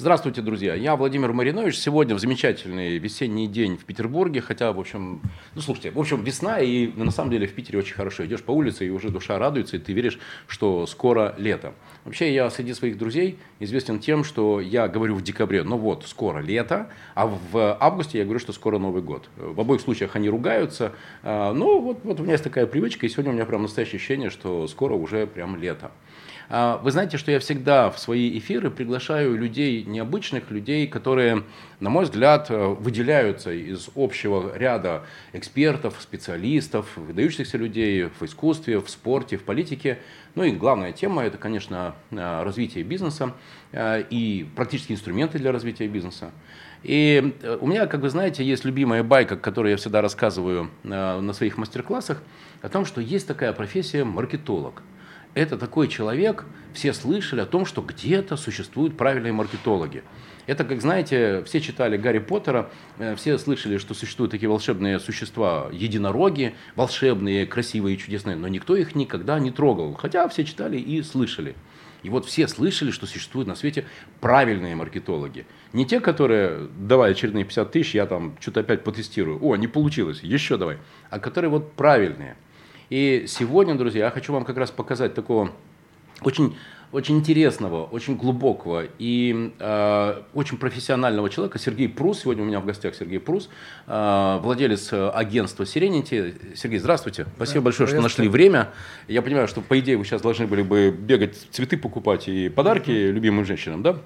Здравствуйте, друзья. Я Владимир Маринович. Сегодня в замечательный весенний день в Петербурге. Хотя, в общем, ну слушайте, в общем, весна, и на самом деле в Питере очень хорошо. Идешь по улице, и уже душа радуется, и ты веришь, что скоро лето. Вообще, я среди своих друзей известен тем, что я говорю в декабре, ну вот, скоро лето, а в августе я говорю, что скоро Новый год. В обоих случаях они ругаются. А, ну, вот, вот у меня есть такая привычка, и сегодня у меня прям настоящее ощущение, что скоро уже прям лето. А, вы знаете, что я всегда в свои эфиры приглашаю людей необычных, людей, которые, на мой взгляд, э, выделяются из общего ряда экспертов, специалистов, выдающихся людей в искусстве, в спорте, в политике. Ну и главная тема – это, конечно, э, развитие бизнеса э, и практические инструменты для развития бизнеса. И у меня, как вы знаете, есть любимая байка, которую я всегда рассказываю на своих мастер-классах, о том, что есть такая профессия маркетолог – это такой человек, все слышали о том, что где-то существуют правильные маркетологи. Это, как знаете, все читали Гарри Поттера, э, все слышали, что существуют такие волшебные существа, единороги, волшебные, красивые, чудесные, но никто их никогда не трогал, хотя все читали и слышали. И вот все слышали, что существуют на свете правильные маркетологи. Не те, которые, давай очередные 50 тысяч, я там что-то опять потестирую. О, не получилось, еще давай. А которые вот правильные – и сегодня, друзья, я хочу вам как раз показать такого очень очень интересного, очень глубокого и э, очень профессионального человека Сергей Прус. Сегодня у меня в гостях Сергей Прус, э, владелец агентства Serenity. Сергей, здравствуйте. Спасибо да, большое, что нашли время. Я понимаю, что по идее вы сейчас должны были бы бегать цветы покупать и подарки mm-hmm. любимым женщинам, да?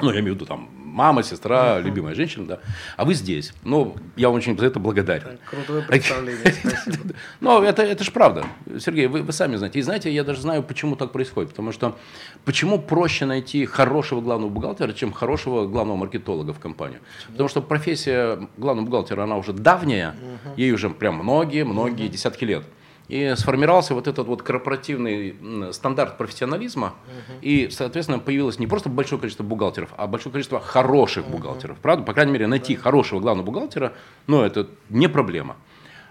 Ну, я имею в виду там мама, сестра, uh-huh. любимая женщина, да. А вы здесь. Ну, я вам очень за это благодарен. Крутое представление, спасибо. Но это, это же правда. Сергей, вы, вы сами знаете. И знаете, я даже знаю, почему так происходит. Потому что почему проще найти хорошего главного бухгалтера, чем хорошего главного маркетолога в компанию? Потому что профессия главного бухгалтера, она уже давняя, uh-huh. ей уже прям многие-многие uh-huh. десятки лет. И сформировался вот этот вот корпоративный стандарт профессионализма, угу. и, соответственно, появилось не просто большое количество бухгалтеров, а большое количество хороших угу. бухгалтеров. Правда? По крайней мере, найти да. хорошего главного бухгалтера, ну, это не проблема.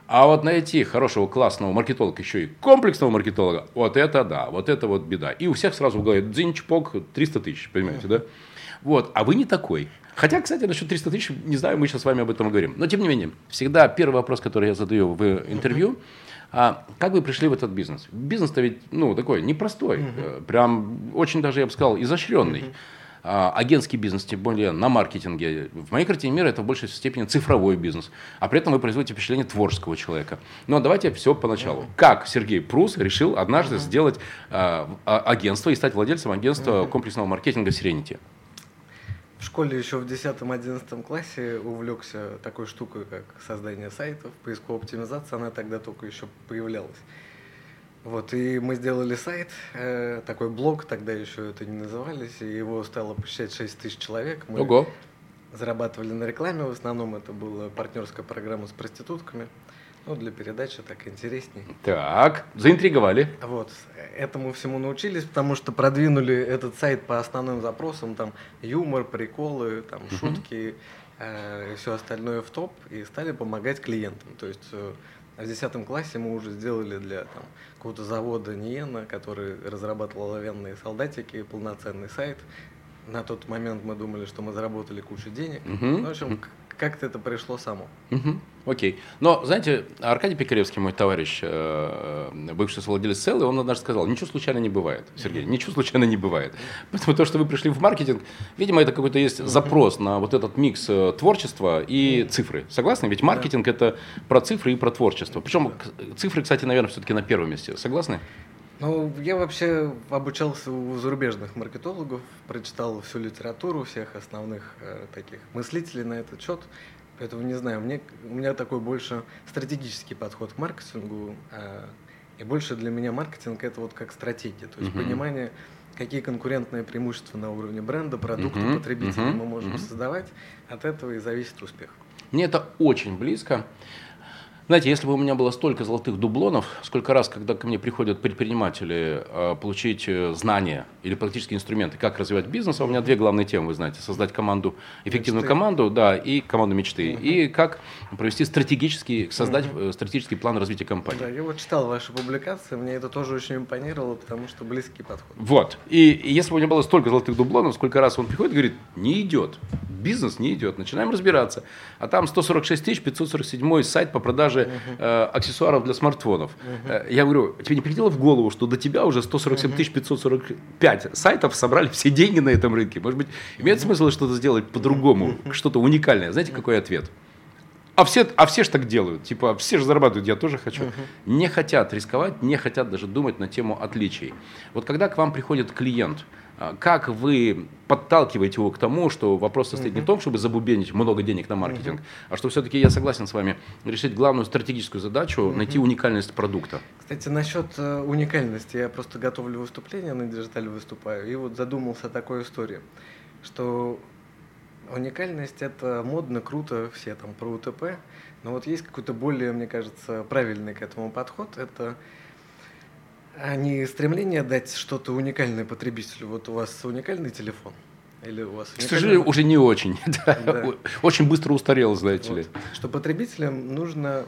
А вот найти хорошего классного маркетолога, еще и комплексного маркетолога, вот это да, вот это вот беда. И у всех сразу в голове дзинчпок 300 тысяч, понимаете, да? Вот, а вы не такой. Хотя, кстати, насчет 300 тысяч, не знаю, мы сейчас с вами об этом говорим. Но, тем не менее, всегда первый вопрос, который я задаю в интервью, а как вы пришли в этот бизнес? Бизнес-то ведь, ну, такой непростой, uh-huh. прям очень даже, я бы сказал, изощренный. А, агентский бизнес, тем более на маркетинге. В моей картине мира это в большей степени цифровой бизнес. А при этом вы производите впечатление творческого человека. Но давайте все поначалу. Uh-huh. Как Сергей Прус решил однажды uh-huh. сделать а, агентство и стать владельцем агентства uh-huh. комплексного маркетинга Serenity? В школе еще в 10-11 классе увлекся такой штукой, как создание сайтов, поисковая оптимизация, она тогда только еще появлялась. Вот, и мы сделали сайт, э, такой блог, тогда еще это не назывались, и его стало посещать 6 тысяч человек. Мы Ого. зарабатывали на рекламе, в основном это была партнерская программа с проститутками. Ну, для передачи так интересней. Так, заинтриговали. Вот, этому всему научились, потому что продвинули этот сайт по основным запросам, там, юмор, приколы, там, uh-huh. шутки, э, и все остальное в топ, и стали помогать клиентам. То есть э, в 10 классе мы уже сделали для там, какого-то завода Ниена, который разрабатывал оловянные солдатики, полноценный сайт. На тот момент мы думали, что мы заработали кучу денег. Uh-huh. Ну, в общем, как-то это пришло само. Угу. Окей. Но, знаете, Аркадий Пикаревский, мой товарищ, э, бывший владелец Селлы, он однажды сказал, ничего случайно не бывает, Сергей, ничего случайно не бывает. Поэтому то, что вы пришли в маркетинг, видимо, это какой-то есть запрос на вот этот микс э, творчества и цифры. Согласны? Ведь маркетинг это про цифры и про творчество. Причем цифры, кстати, наверное, все-таки на первом месте. Согласны? Ну, я вообще обучался у зарубежных маркетологов, прочитал всю литературу всех основных э, таких мыслителей на этот счет. Поэтому не знаю, мне, у меня такой больше стратегический подход к маркетингу. Э, и больше для меня маркетинг это вот как стратегия. То есть uh-huh. понимание, какие конкурентные преимущества на уровне бренда, продукта, uh-huh. потребителя uh-huh. мы можем uh-huh. создавать. От этого и зависит успех. Мне это очень близко. Знаете, если бы у меня было столько золотых дублонов, сколько раз, когда ко мне приходят предприниматели э, получить э, знания или практические инструменты, как развивать бизнес, а у меня две главные темы, вы знаете, создать команду, эффективную мечты. команду, да, и команду мечты, угу. и как провести стратегический, создать угу. стратегический план развития компании. Да, я вот читал ваши публикации, мне это тоже очень импонировало, потому что близкий подход. Вот, и, и если бы у меня было столько золотых дублонов, сколько раз он приходит и говорит, не идет, бизнес не идет, начинаем разбираться, а там 146 547 сайт по продаже продажи э, аксессуаров для смартфонов. Э, я говорю, тебе не приходило в голову, что до тебя уже 147 545 сайтов собрали все деньги на этом рынке? Может быть, имеет смысл что-то сделать по-другому, что-то уникальное? Знаете, какой ответ? А все, а все же так делают. Типа, все же зарабатывают, я тоже хочу. Uh-huh. Не хотят рисковать, не хотят даже думать на тему отличий. Вот когда к вам приходит клиент, а, как вы подталкиваете его к тому, что вопрос состоит не в том, чтобы забубенить много денег на маркетинг, а что все-таки, я согласен с вами, решить главную стратегическую задачу, найти уникальность продукта? Кстати, насчет э, уникальности, я просто готовлю выступление, на digital е выступаю, и вот задумался о такой истории, что уникальность это модно, круто, все там про УТП, но вот есть какой-то более, мне кажется, правильный к этому подход, это а не стремление дать что-то уникальное потребителю. Вот у вас уникальный телефон. Или у вас К сожалению, уже не очень. Да. Очень быстро устарел, знаете вот. ли. Что потребителям нужно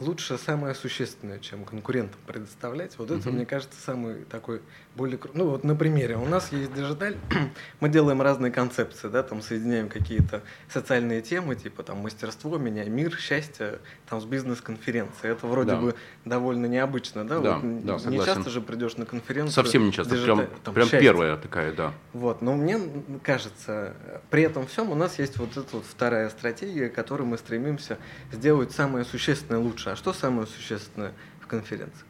лучше самое существенное, чем конкурентам предоставлять. Вот это, мне кажется, самый такой более... Ну вот на примере. У нас есть Digital, мы делаем разные концепции, да, там соединяем какие-то социальные темы, типа там мастерство, меня, мир, счастье, там с бизнес-конференцией. Это вроде да. бы довольно необычно, да? Да, вот да, Не часто же придешь на конференцию. Совсем не часто, digital, прям, там, прям первая такая, да. Вот, но мне кажется, при этом всем у нас есть вот эта вот вторая стратегия, которой мы стремимся сделать самое существенное лучше. А что самое существенное в конференции?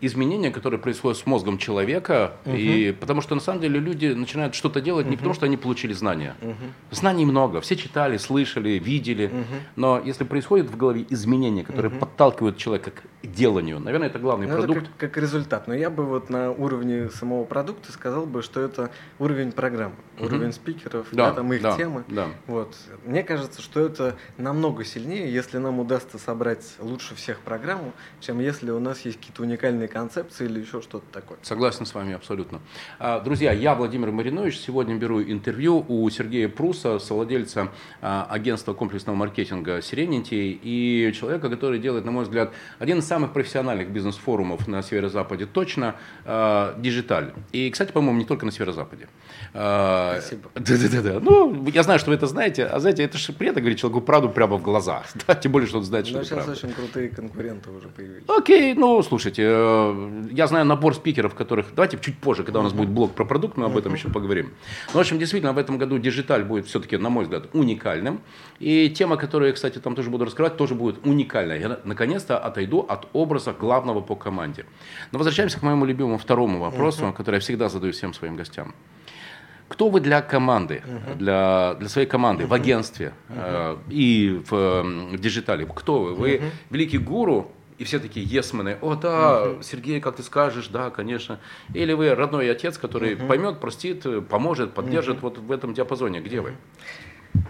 изменения, которые происходят с мозгом человека, угу. и потому что на самом деле люди начинают что-то делать угу. не потому, что они получили знания. Угу. Знаний много, все читали, слышали, видели, угу. но если происходит в голове изменения, которые угу. подталкивают человека к деланию, наверное, это главный ну, продукт. Это как, как результат. Но я бы вот на уровне самого продукта сказал бы, что это уровень программы, угу. уровень спикеров, да, да, там их да, темы. Да. Вот. Мне кажется, что это намного сильнее, если нам удастся собрать лучше всех программу, чем если у нас есть какие-то уникальные концепции или еще что-то такое. Согласен с вами абсолютно. А, друзья, я Владимир Маринович. Сегодня беру интервью у Сергея Пруса, совладельца а, агентства комплексного маркетинга Serenity и человека, который делает, на мой взгляд, один из самых профессиональных бизнес-форумов на Северо-Западе точно, Digital. И, кстати, по-моему, не только на Северо-Западе. Спасибо. Да-да-да. Ну, я знаю, что вы это знаете, а знаете, это же приятно говорить человеку правду прямо в глаза. Да, тем более, что он знает, что Но это сейчас правда. очень крутые конкуренты уже появились. Окей, ну, слушайте, я знаю набор спикеров, которых... Давайте чуть позже, когда у нас будет блок про продукт, мы об этом еще поговорим. Ну, в общем, действительно, в этом году Digital будет все-таки, на мой взгляд, уникальным. И тема, которую я, кстати, там тоже буду раскрывать, тоже будет уникальная. Я наконец-то отойду от образа главного по команде. Но возвращаемся к моему любимому второму вопросу, который я всегда задаю всем своим гостям. Кто вы для команды, uh-huh. для, для своей команды uh-huh. в агентстве uh-huh. э, и в, в digital е? Кто вы? Вы uh-huh. великий гуру и все такие yes-men ы, о да, угу. Сергей, как ты скажешь, да, конечно. Или вы родной отец, который угу. поймет, простит, поможет, поддержит угу. вот в этом диапазоне. Где вы?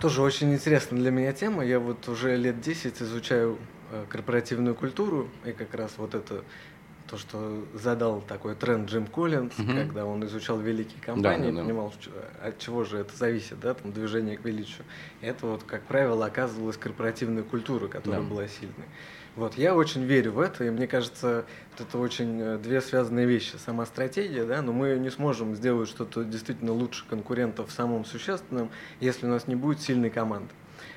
Тоже очень интересная для меня тема. Я вот уже лет 10 изучаю э, корпоративную культуру, и как раз вот это то, что задал такой тренд Джим Коллинз, угу. когда он изучал великие компании, да, да, да. понимал, от чего же это зависит, да, там движение к величию. Это вот, как правило, оказывалась корпоративная культура, которая да. была сильной. Вот, я очень верю в это, и мне кажется, вот это очень э, две связанные вещи. Сама стратегия, да, но мы не сможем сделать что-то действительно лучше конкурентов в самом существенном, если у нас не будет сильной команды.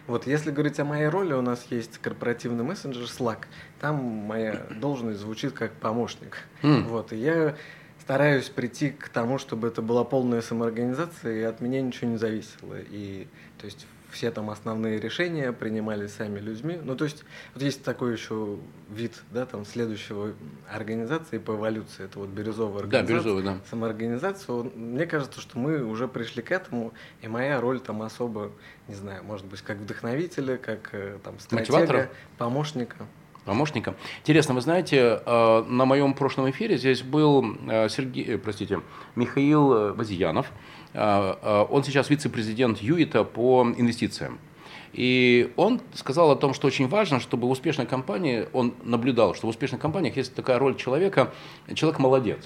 Вот, если говорить о моей роли, у нас есть корпоративный мессенджер Slack. Там моя должность звучит как помощник. Mm. Вот, и я стараюсь прийти к тому, чтобы это была полная самоорганизация, и от меня ничего не зависело. И, то есть, все там основные решения принимались сами людьми. Ну, то есть, вот есть такой еще вид, да, там, следующего организации по эволюции, это вот бирюзовая организация. Да, бирюзовая, да. Самоорганизация. Мне кажется, что мы уже пришли к этому, и моя роль там особо, не знаю, может быть, как вдохновителя, как э, там стратега, Мотиватора? помощника помощника. Интересно, вы знаете, э, на моем прошлом эфире здесь был э, Сергей, простите, Михаил Вазиянов, он сейчас вице-президент ЮИТа по инвестициям. И он сказал о том, что очень важно, чтобы в успешной компании, он наблюдал, что в успешных компаниях есть такая роль человека, человек молодец.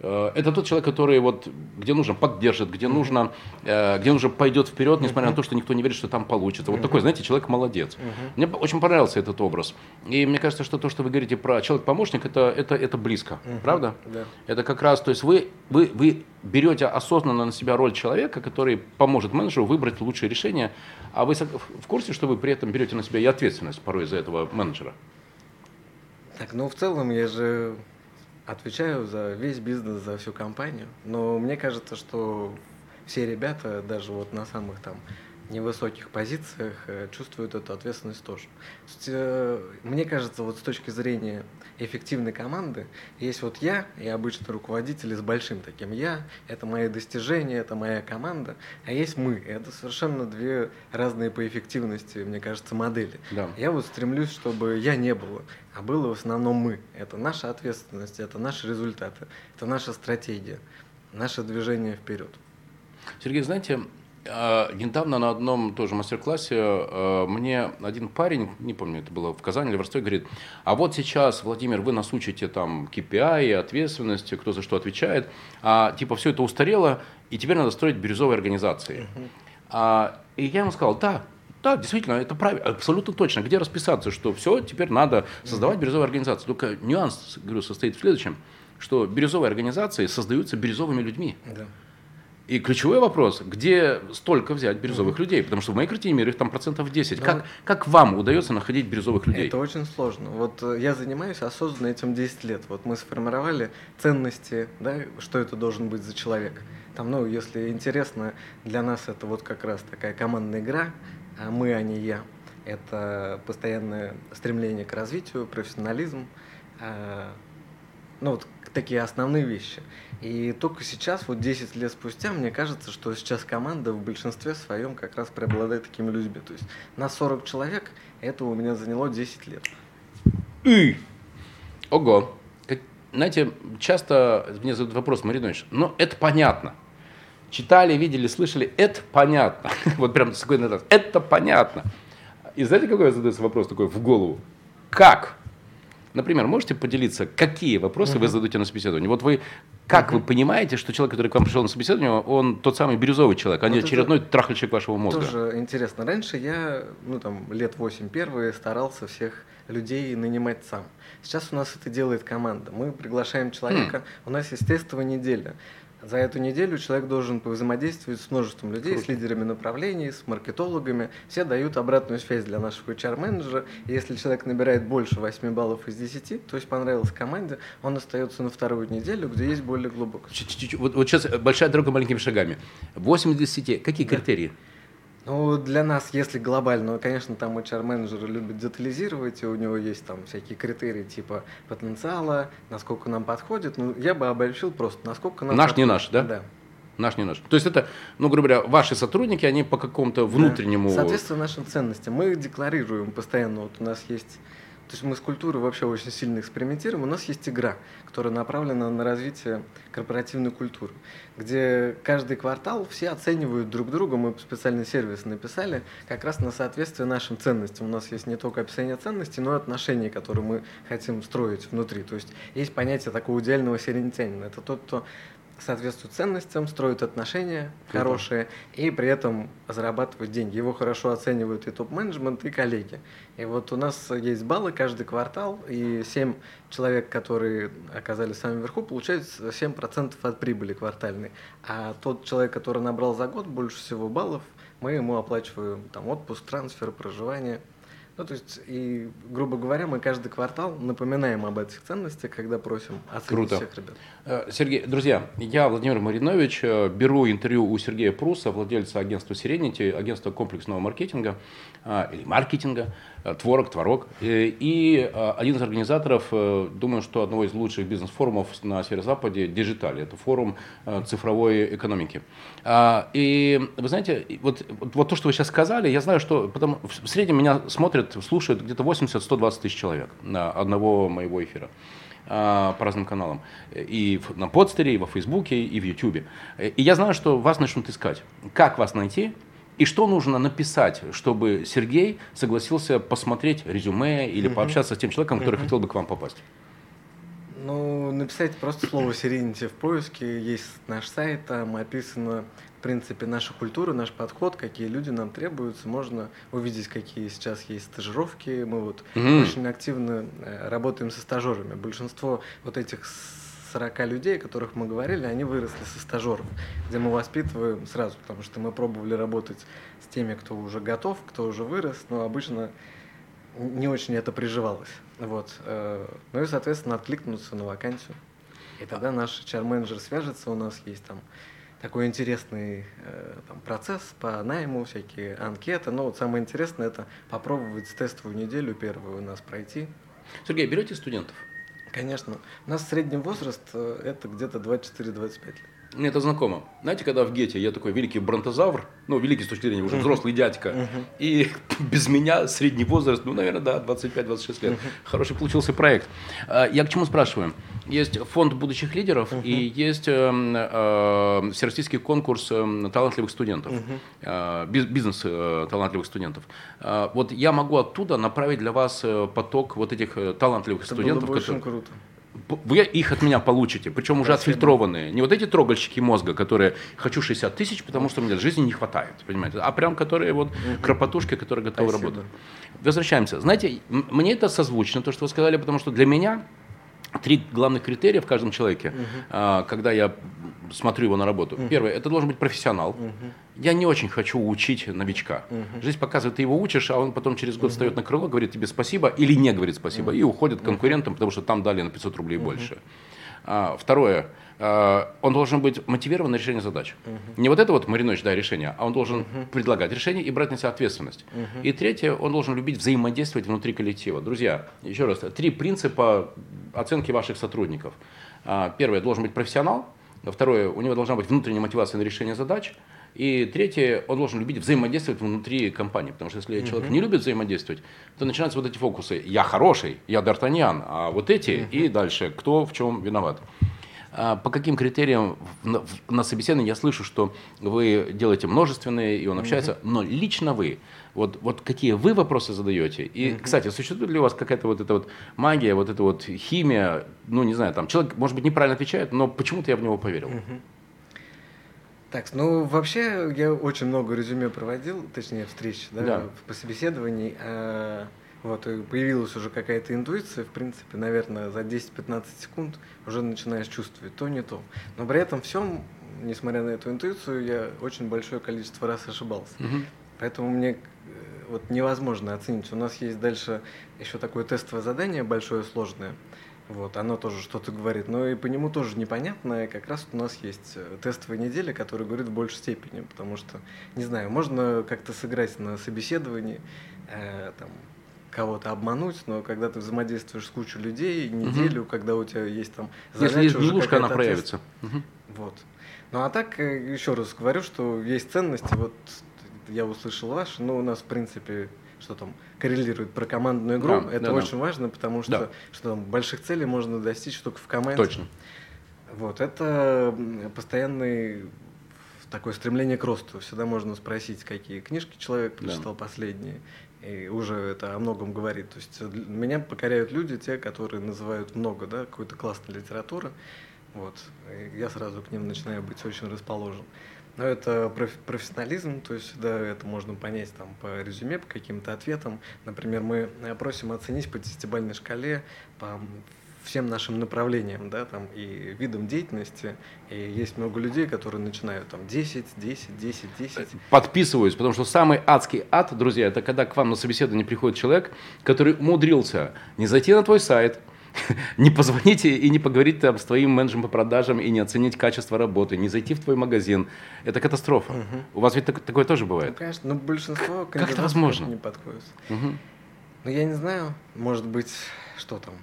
Э, это тот человек, который вот где нужно поддержит, где нужно, э, где нужно пойдет вперед, несмотря на то, что никто не верит, что там получится. Вот такой, знаете, человек молодец. Мне очень понравился этот образ. И мне кажется, что то, что вы говорите про человек-помощник, это, это, это близко, правда? Да. Это как раз, то есть вы, вы, вы берете осознанно на себя роль человека, который поможет менеджеру выбрать лучшее решение, а вы в курсе, что вы при этом берете на себя и ответственность порой за этого менеджера? Так, ну в целом я же отвечаю за весь бизнес, за всю компанию. Но мне кажется, что все ребята, даже вот на самых там невысоких позициях э, чувствуют эту ответственность тоже. Э, мне кажется, вот с точки зрения эффективной команды, есть вот я и обычный руководитель с большим таким я, это мои достижения, это моя команда, а есть мы. Это совершенно две разные по эффективности, мне кажется, модели. Да. Я вот стремлюсь, чтобы я не было, а было в основном мы. Это наша ответственность, это наши результаты, это наша стратегия, наше движение вперед. Сергей, знаете, недавно на одном тоже мастер-классе а, мне один парень, не помню, это было в Казани или в Ростове, говорит, а вот сейчас, Владимир, вы нас учите там KPI, ответственности, кто за что отвечает, а типа все это устарело, и теперь надо строить бирюзовые организации. А, и я ему сказал, да, да, действительно, это правильно, абсолютно точно. Где расписаться, что все, теперь надо создавать бирюзовые организации. Только нюанс, говорю, состоит в следующем, что бирюзовые организации создаются бирюзовыми людьми. Да. И ключевой вопрос, где столько взять бирюзовых mm-hmm. людей? Потому что в моей картине мира их там процентов 10. Как, как вам удается находить бирюзовых людей? Это очень сложно. Вот э, я занимаюсь осознанно этим 10 лет. Вот мы сформировали ценности, да, что это должен быть за человек. Там, ну, если интересно, для нас это вот как раз такая командная игра, а мы, а не я. Это постоянное стремление к развитию, профессионализм, а, ну, вот такие основные вещи. И только сейчас, вот 10 лет спустя, мне кажется, что сейчас команда в большинстве своем как раз преобладает такими людьми. То есть на 40 человек это у меня заняло 10 лет. И. Ого. Как, знаете, часто мне задают вопрос, Маринович, но это понятно. Читали, видели, слышали, это понятно. вот прям такой на это понятно. И знаете, какой задается вопрос такой в голову? Как? Например, можете поделиться, какие вопросы вы задаете на собеседовании? Вот вы, как вы понимаете, что человек, который к вам пришел на собеседование, он тот самый бирюзовый человек, а вот не очередной трахальщик вашего мозга? Тоже интересно. Раньше я, ну там, лет 8 первые старался всех людей нанимать сам. Сейчас у нас это делает команда. Мы приглашаем человека, хм. у нас есть тестовая неделя. За эту неделю человек должен взаимодействовать с множеством людей, Круто. с лидерами направлений, с маркетологами. Все дают обратную связь для нашего HR-менеджера. Если человек набирает больше 8 баллов из 10, то есть понравилось команде, он остается на вторую неделю, где есть более глубокое. Вот, вот сейчас большая дорога маленькими шагами. 8 из 10. Какие да. критерии? Ну, для нас, если глобально, конечно, там HR-менеджеры любят детализировать, и у него есть там всякие критерии типа потенциала, насколько нам подходит. Ну, я бы обобщил просто, насколько нам Наш подходит. не наш, да? Да. Наш не наш. То есть это, ну, грубо говоря, ваши сотрудники, они по какому-то внутреннему... Да. Соответственно нашим ценностям. Мы декларируем постоянно, вот у нас есть то есть мы с культурой вообще очень сильно экспериментируем. У нас есть игра, которая направлена на развитие корпоративной культуры, где каждый квартал все оценивают друг друга. Мы специальный сервис написали как раз на соответствие нашим ценностям. У нас есть не только описание ценностей, но и отношения, которые мы хотим строить внутри. То есть есть понятие такого идеального середнятянина. Это тот, кто соответствует ценностям, строит отношения Круто. хорошие и при этом зарабатывает деньги. Его хорошо оценивают и топ-менеджмент, и коллеги. И вот у нас есть баллы каждый квартал, и 7 человек, которые оказались в самом верху, получают 7% от прибыли квартальной. А тот человек, который набрал за год больше всего баллов, мы ему оплачиваем там, отпуск, трансфер, проживание – ну, то есть, и, грубо говоря, мы каждый квартал напоминаем об этих ценностях, когда просим оценить Круто. всех ребят. Э, Сергей, друзья, я, Владимир Маринович, э, беру интервью у Сергея Пруса, владельца агентства Serenity, агентства комплексного маркетинга, э, или маркетинга, Творог, Творог. И один из организаторов, думаю, что одного из лучших бизнес-форумов на Северо-Западе, Digital, это форум цифровой экономики. И вы знаете, вот, вот то, что вы сейчас сказали, я знаю, что потом в среднем меня смотрят смотрят, слушают где-то 80-120 тысяч человек на одного моего эфира а, по разным каналам. И на подстере, и во Фейсбуке, и в Ютубе. И я знаю, что вас начнут искать. Как вас найти? И что нужно написать, чтобы Сергей согласился посмотреть резюме или пообщаться с тем человеком, который хотел бы к вам попасть? Ну, написать просто слово Serenity в поиске. Есть наш сайт, там описано, в принципе, наша культура, наш подход, какие люди нам требуются. Можно увидеть, какие сейчас есть стажировки. Мы вот Мгм. очень активно э, работаем со стажерами. Большинство вот этих 40 людей, о которых мы говорили, они выросли со стажеров, где мы воспитываем сразу, потому что мы пробовали работать с теми, кто уже готов, кто уже вырос, но обычно не очень это приживалось. Вот. э, Ну и, соответственно, откликнуться на вакансию. И тогда наш HR-менеджер свяжется, у нас есть там такой интересный э, там, процесс по найму, всякие анкеты. Но вот самое интересное это попробовать тестовую неделю первую у нас пройти. Сергей, берете студентов? Конечно, у нас средний возраст э, это где-то 24-25 лет. Мне это знакомо. Знаете, когда в Гете я такой великий бронтозавр, ну, великий с точки зрения уже взрослый дядька, и без меня средний возраст, ну, наверное, да, 25-26 лет. Хороший получился проект. А, Я к чему спрашиваю? Есть фонд будущих лидеров и есть эм, э, всероссийский конкурс эм, талантливых студентов, биз- бизнес э, талантливых студентов. А, Вот я могу оттуда направить для вас э, поток вот этих талантливых Это студентов, было бы очень круто. Вы их от меня получите, причем уже Спасибо. отфильтрованные. Не вот эти трогальщики мозга, которые хочу 60 тысяч, потому что мне жизни не хватает, понимаете, а прям которые вот кропотушки, которые готовы Спасибо. работать. Возвращаемся. Знаете, мне это созвучно, то, что вы сказали, потому что для меня три главных критерия в каждом человеке, а, когда я смотрю его на работу. Первое, это должен быть профессионал. Я не очень хочу учить новичка. Жизнь показывает, ты его учишь, а он потом через год встает на крыло, говорит тебе спасибо или не говорит спасибо, и уходит к конкурентам, потому что там дали на 500 рублей больше. А, второе, а, он должен быть мотивирован на решение задач. Не вот это вот Маринович, да, решение, а он должен предлагать решение и брать на себя ответственность. И третье, он должен любить взаимодействовать внутри коллектива. Друзья, еще раз, три принципа оценки ваших сотрудников. А, Первое, должен быть профессионал. Второе, у него должна быть внутренняя мотивация на решение задач. И третье, он должен любить взаимодействовать внутри компании. Потому что если человек не любит взаимодействовать, то начинаются вот эти фокусы. Я хороший, я Д'Артаньян, а вот эти и дальше. Кто в чем виноват? А По каким критериям на, собеседовании я слышу, что вы делаете множественные, и он общается, но лично вы, вот, вот какие вы вопросы задаете? И, кстати, существует ли у вас какая-то вот эта вот магия, вот эта вот химия, ну, не знаю, там, человек, может быть, неправильно отвечает, но почему-то я в него поверил. Так, ну вообще я очень много резюме проводил, точнее встреч, да, Да. по собеседований. Вот, и появилась уже какая-то интуиция, в принципе, наверное, за 10-15 секунд уже начинаешь чувствовать то, не то. Но при этом всем, несмотря на эту интуицию, я очень большое количество раз ошибался. Мгм. Поэтому мне э, вот невозможно оценить. У нас есть дальше еще такое тестовое задание большое, сложное. Вот, оно тоже что-то говорит, но и по нему тоже непонятно. И как раз у нас есть э, тестовая неделя, которая говорит в большей степени, потому что, не знаю, можно как-то сыграть на собеседовании, э, там, кого-то обмануть, но когда ты взаимодействуешь с кучей людей неделю, когда у тебя есть там Если есть гнилушка, она проявится. Мгм. вот. Ну а так, э, еще раз говорю, что есть ценности. Вот я услышал ваши, но у нас, в принципе, что там, коррелирует про командную игру. Да, Это да, да. очень важно, потому что, Да. что там, больших целей можно достичь только в команде. Точно. Вот, это постоянный такое стремление к росту. Всегда можно спросить, какие книжки человек Да. прочитал последние. И уже это о многом говорит. То есть э, меня покоряют люди, те, которые называют много, да, какой-то классной литературы. Вот. И я сразу к ним начинаю быть очень расположен. Но это проф- профессионализм, то есть да, это можно понять там по резюме, по каким-то ответам. Например, мы э, просим оценить по десятибалльной шкале по всем нашим направлениям, да, там и видам деятельности. И есть много людей, которые начинают там 10, 10, 10, 10. Подписываюсь, потому что самый адский ад, друзья, это когда к вам на собеседование приходит человек, который умудрился не зайти на твой сайт, не позвонить и не поговорить там с твоим менеджером по продажам и не оценить качество работы, не зайти в твой магазин. Это катастрофа. У вас ведь так- такое тоже Ну, бывает? конечно, но большинство это кандидатов возможно? не подходит. Мгм. Ну, я не знаю, может быть, что там.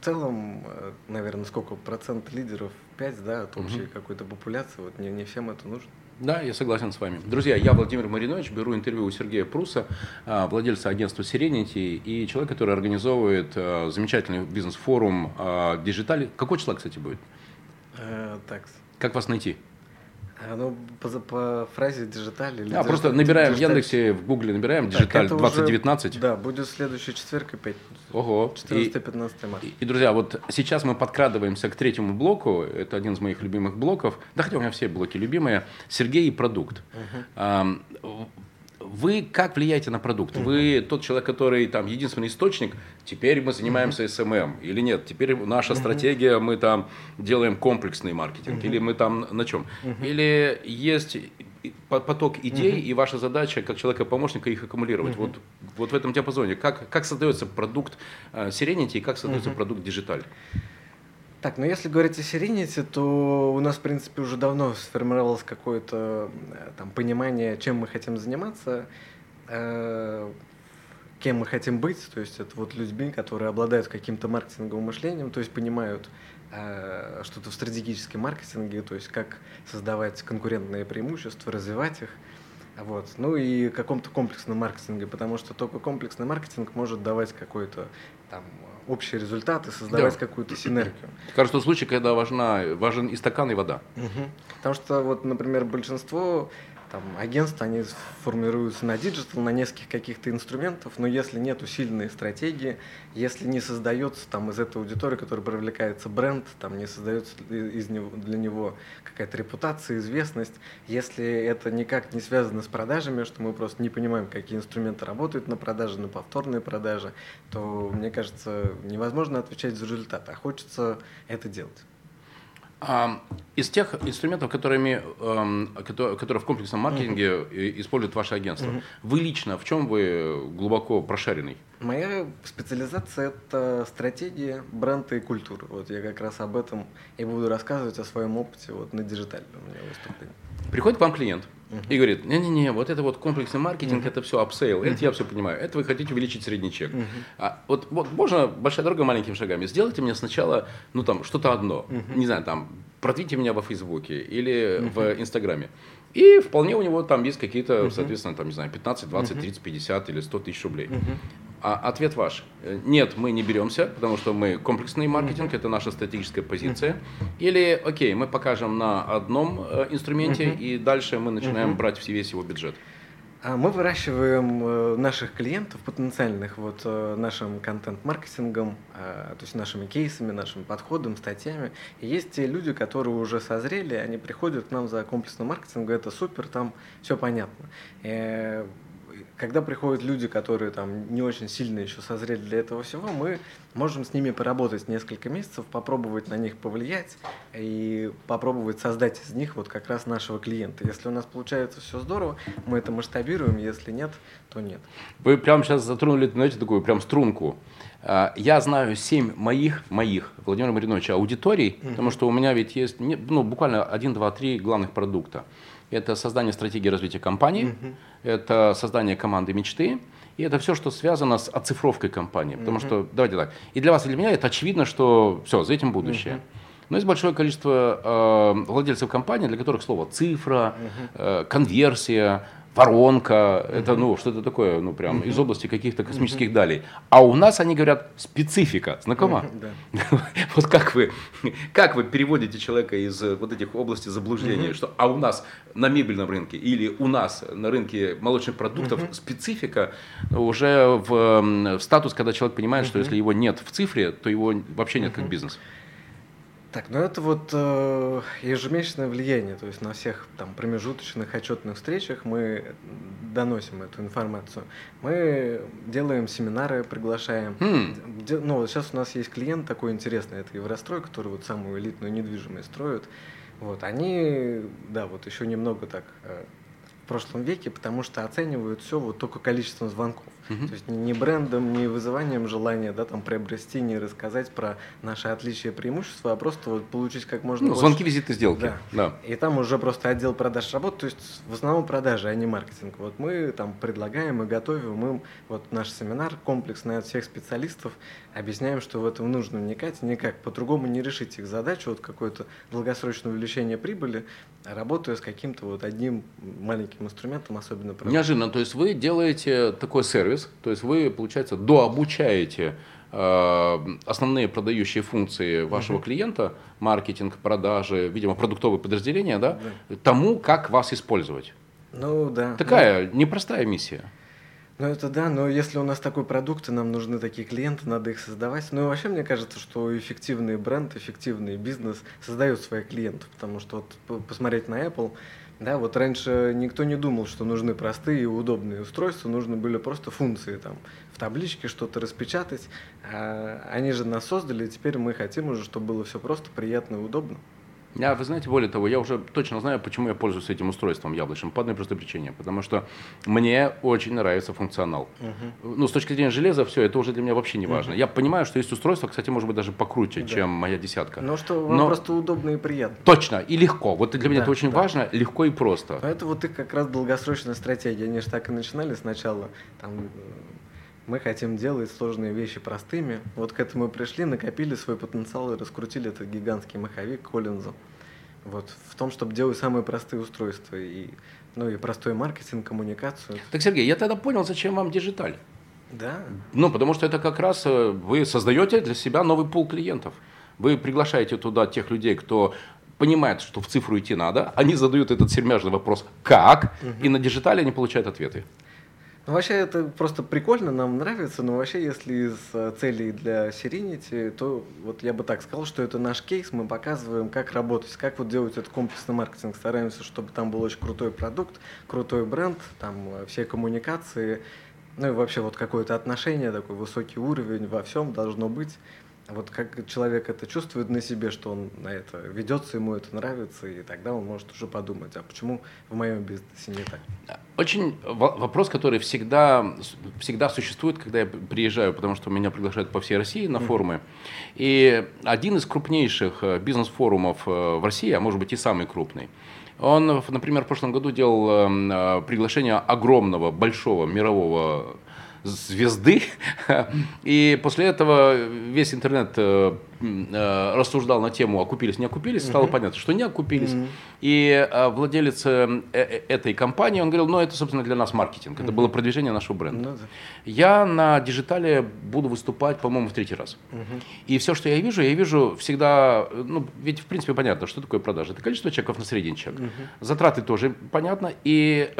В целом, наверное, сколько процент лидеров? 5, да, от общей какой-то популяции. Вот не, не всем это нужно. Да, я согласен с вами. Друзья, я Владимир Маринович, беру интервью у Сергея Прусса, а, владельца агентства Serenity и человек, который организовывает а, замечательный бизнес-форум а, Digital. Какой числа, кстати, будет? Э, так, Как вас найти? А, ну, по, по фразе digital или А, просто набираем в Яндексе, в Гугле набираем digital 2019. Уже, да, будет следующий четверг и пятница. Ого. 14-15 марта. И, и, друзья, вот сейчас мы подкрадываемся к третьему блоку. Это один из моих любимых блоков. Да, хотя у меня все блоки любимые. Сергей и продукт. Угу вы как влияете на продукт? Вы тот человек, который там единственный источник, теперь мы занимаемся SMM или нет? Теперь наша стратегия, мы там делаем комплексный маркетинг или мы там на чем? Или есть поток идей, и ваша задача как человека-помощника их аккумулировать. Вот, вот в этом диапазоне. Как, как создается продукт э, Serenity и как создается продукт Digital? Так, ну если говорить о Serenity, то у нас, в принципе, уже давно сформировалось какое-то э, там понимание, чем мы хотим заниматься, э, кем мы хотим быть, то есть это вот людьми, которые обладают каким-то маркетинговым мышлением, то есть понимают э, что-то в стратегическом маркетинге, то есть как создавать конкурентные преимущества, развивать их. Вот. Ну и каком-то комплексном маркетинге, потому что только комплексный маркетинг может давать какой-то там общий результат и создавать да. какую-то синергию. Кажется, тот случай, когда важна, важен и стакан, и вода. Угу. Потому что, вот, например, большинство там, агентства, они формируются на digital, на нескольких каких-то инструментов, но если нет усиленной стратегии, если не создается там из этой аудитории, которая привлекается бренд, там не создается из него, для него какая-то репутация, известность, если это никак не связано с продажами, что мы просто не понимаем, какие инструменты работают на продаже, на повторные продажи, то, мне кажется, невозможно отвечать за результат, а хочется это делать. Из тех инструментов, которыми, которые в комплексном маркетинге uh-huh. использует ваше агентство, uh-huh. вы лично в чем вы глубоко прошаренный? Моя специализация – это стратегия, бренд и культура. Вот я как раз об этом и буду рассказывать о своем опыте вот на digital ном у меня выступлении. Приходит к вам клиент, и говорит, не-не-не, вот это вот комплексный маркетинг, uh-huh. это все upsell, угу. это я все понимаю, это вы хотите увеличить средний чек. Uh-huh. А вот, вот можно большая дорога маленькими шагами. Сделайте мне сначала, ну там, что-то одно, uh-huh. не знаю, там, продвиньте меня во Фейсбуке или uh-huh. в Инстаграме. И вполне у него там есть какие-то, uh-huh. соответственно, там, не знаю, 15, 20, uh-huh. 30, 50 или 100 тысяч рублей. Uh-huh. А ответ ваш. Нет, мы не беремся, потому что мы комплексный маркетинг, это наша стратегическая позиция. Или, окей, мы покажем на одном э, инструменте, uh-huh. и дальше мы начинаем uh-huh. брать весь его бюджет. А мы выращиваем э, наших клиентов потенциальных вот э, нашим контент-маркетингом, то есть нашими кейсами, нашим подходом, статьями. И есть те люди, которые уже созрели, они приходят к нам за комплексным маркетингом, это супер, там все понятно когда приходят люди, которые там не очень сильно еще созрели для этого всего, мы можем с ними поработать несколько месяцев, попробовать на них повлиять и попробовать создать из них вот как раз нашего клиента. Если у нас получается все здорово, мы это масштабируем, если нет, то нет. Вы прямо сейчас затронули, знаете, такую прям струнку. А, я знаю семь моих, моих, Владимира Мариновича, аудиторий, mm-hmm. потому что у меня ведь есть ну, буквально один, два, три главных продукта. Это создание стратегии развития компании, угу. это создание команды мечты, и это все, что связано с оцифровкой компании. Потому угу. что, давайте так, и для вас, и для меня это очевидно, что все, за этим будущее. Угу. Но есть большое количество э, владельцев компании, для которых слово цифра, угу. э, конверсия, воронка, это ну что-то такое, ну прям из области каких-то космических uh-huh. далей. А у нас они говорят специфика, знакома? Uh-huh, вот как вы, как вы переводите человека из э, вот этих областей заблуждения, что а у нас на мебельном рынке или у нас на рынке молочных продуктов специфика уже в, в статус, когда человек понимает, что если его нет в цифре, то его вообще нет как бизнес. Так, ну это вот э, ежемесячное влияние, то есть на всех там промежуточных отчетных встречах мы доносим эту информацию. Мы делаем семинары, приглашаем. Mm. Де, ну вот сейчас у нас есть клиент такой интересный, это Еврострой, который вот самую элитную недвижимость строит. Вот они, да, вот еще немного так э, в прошлом веке, потому что оценивают все вот только количеством звонков. Угу. То есть не брендом, не вызыванием желания да, там, приобрести, не рассказать про наши отличия и преимущества, а просто вот получить как можно ну, больше. Звонки, визиты, сделки. Да. да. И там уже просто отдел продаж работает, то есть в основном продажи, а не маркетинг. Вот мы там предлагаем и готовим им вот наш семинар комплексный от всех специалистов, объясняем, что в этом нужно вникать, никак по-другому не решить их задачу, вот какое-то долгосрочное увеличение прибыли, работая с каким-то вот одним маленьким инструментом, особенно. Неожиданно, то есть вы делаете такой сервис, то есть вы, получается, дообучаете э, основные продающие функции вашего угу. клиента, маркетинг, продажи, видимо, продуктовые подразделения, да, да, тому, как вас использовать. Ну да. Такая ну, непростая миссия. Ну это да, но если у нас такой продукт, и нам нужны такие клиенты, надо их создавать. Ну и вообще мне кажется, что эффективный бренд, эффективный бизнес создает своих клиентов, потому что вот посмотреть на Apple, да, вот раньше никто не думал, что нужны простые и удобные устройства, нужны были просто функции там в табличке что-то распечатать. А они же нас создали, и теперь мы хотим уже, чтобы было все просто, приятно и удобно. Я, вы знаете, более того, я уже точно знаю, почему я пользуюсь этим устройством яблочным. По одной простой причине. Потому что мне очень нравится функционал. Угу. Ну, с точки зрения железа, все, это уже для меня вообще не важно. Угу. Я понимаю, что есть устройство, кстати, может быть, даже покруче, да. чем моя десятка. Но что вам Но... просто удобно и приятно. Точно, и легко. Вот для меня да, это очень да. важно, легко и просто. Но это вот и как раз долгосрочная стратегия. Они же так и начинали сначала. Там, мы хотим делать сложные вещи простыми. Вот к этому пришли, накопили свой потенциал и раскрутили этот гигантский маховик Коллинза. Вот, в том, чтобы делать самые простые устройства и, ну, и простой маркетинг, коммуникацию. Так, Сергей, я тогда понял, зачем вам digital. Да. Ну, потому что это как раз э, вы создаете для себя новый пул клиентов. Вы приглашаете туда тех людей, кто понимает, что в цифру идти надо, они задают этот сермяжный вопрос «как?», угу. и на digital е они получают ответы. Ну, вообще это просто прикольно, нам нравится, но вообще если из э, целей для Serenity, то вот я бы так сказал, что это наш кейс, мы показываем, как работать, как вот делать этот комплексный маркетинг, стараемся, чтобы там был очень крутой продукт, крутой бренд, там э, все коммуникации, ну и вообще вот какое-то отношение, такой высокий уровень во всем должно быть. Вот как человек это чувствует на себе, что он на это ведется, ему это нравится, и тогда он может уже подумать, а почему в моем бизнесе не так? Очень вопрос, который всегда, всегда существует, когда я приезжаю, потому что меня приглашают по всей России на форумы. И один из крупнейших э, бизнес-форумов э, в России, а может быть и самый крупный, он, например, в прошлом году делал эм, э, приглашение огромного, большого мирового звезды. И после этого весь интернет э, э, рассуждал на тему окупились, не окупились, стало понятно, что не окупились. И э, владелец этой компании, он говорил, ну это, собственно, для нас маркетинг, это было продвижение нашего бренда. Ну я на Digitale буду выступать, по-моему, в третий раз. И все, что я вижу, я вижу всегда, ну ведь в принципе понятно, что такое продажа. Это количество чеков на средний чек. Затраты тоже понятно. И